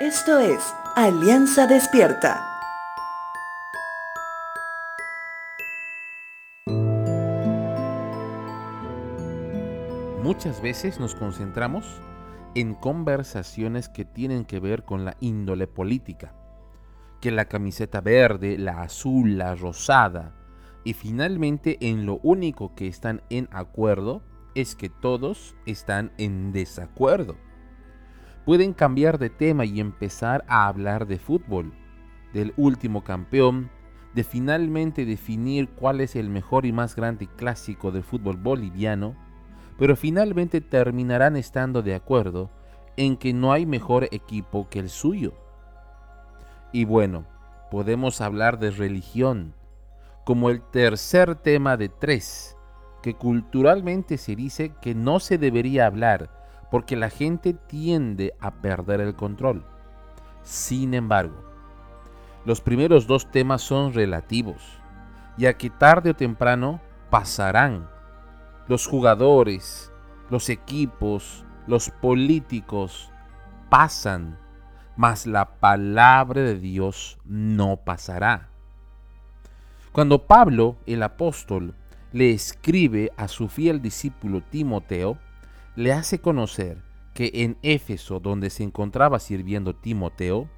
Esto es Alianza Despierta. Muchas veces nos concentramos en conversaciones que tienen que ver con la índole política, que la camiseta verde, la azul, la rosada, y finalmente en lo único que están en acuerdo es que todos están en desacuerdo pueden cambiar de tema y empezar a hablar de fútbol, del último campeón, de finalmente definir cuál es el mejor y más grande clásico del fútbol boliviano, pero finalmente terminarán estando de acuerdo en que no hay mejor equipo que el suyo. Y bueno, podemos hablar de religión como el tercer tema de tres, que culturalmente se dice que no se debería hablar porque la gente tiende a perder el control. Sin embargo, los primeros dos temas son relativos, ya que tarde o temprano pasarán. Los jugadores, los equipos, los políticos pasan, mas la palabra de Dios no pasará. Cuando Pablo, el apóstol, le escribe a su fiel discípulo Timoteo, le hace conocer que en Éfeso, donde se encontraba sirviendo Timoteo,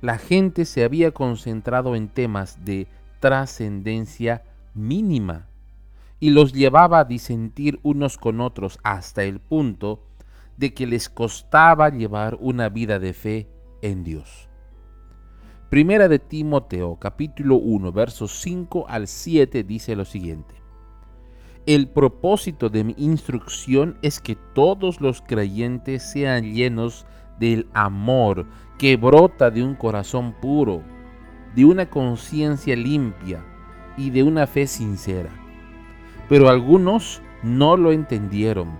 la gente se había concentrado en temas de trascendencia mínima y los llevaba a disentir unos con otros hasta el punto de que les costaba llevar una vida de fe en Dios. Primera de Timoteo capítulo 1 versos 5 al 7 dice lo siguiente. El propósito de mi instrucción es que todos los creyentes sean llenos del amor que brota de un corazón puro, de una conciencia limpia y de una fe sincera. Pero algunos no lo entendieron,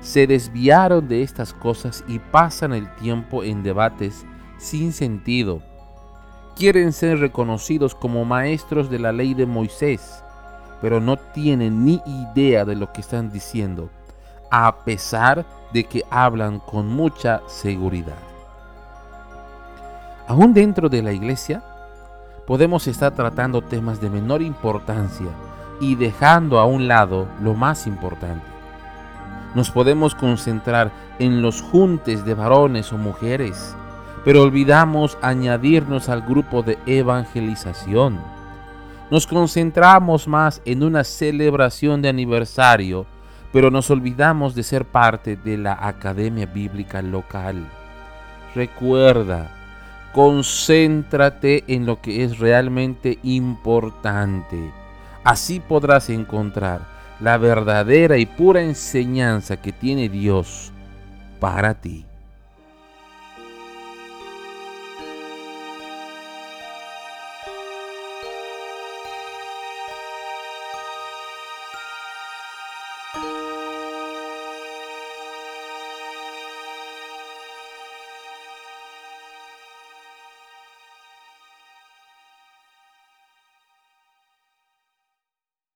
se desviaron de estas cosas y pasan el tiempo en debates sin sentido. Quieren ser reconocidos como maestros de la ley de Moisés pero no tienen ni idea de lo que están diciendo, a pesar de que hablan con mucha seguridad. Aún dentro de la iglesia, podemos estar tratando temas de menor importancia y dejando a un lado lo más importante. Nos podemos concentrar en los juntes de varones o mujeres, pero olvidamos añadirnos al grupo de evangelización nos concentramos más en una celebración de aniversario, pero nos olvidamos de ser parte de la Academia Bíblica local. Recuerda, concéntrate en lo que es realmente importante. Así podrás encontrar la verdadera y pura enseñanza que tiene Dios para ti.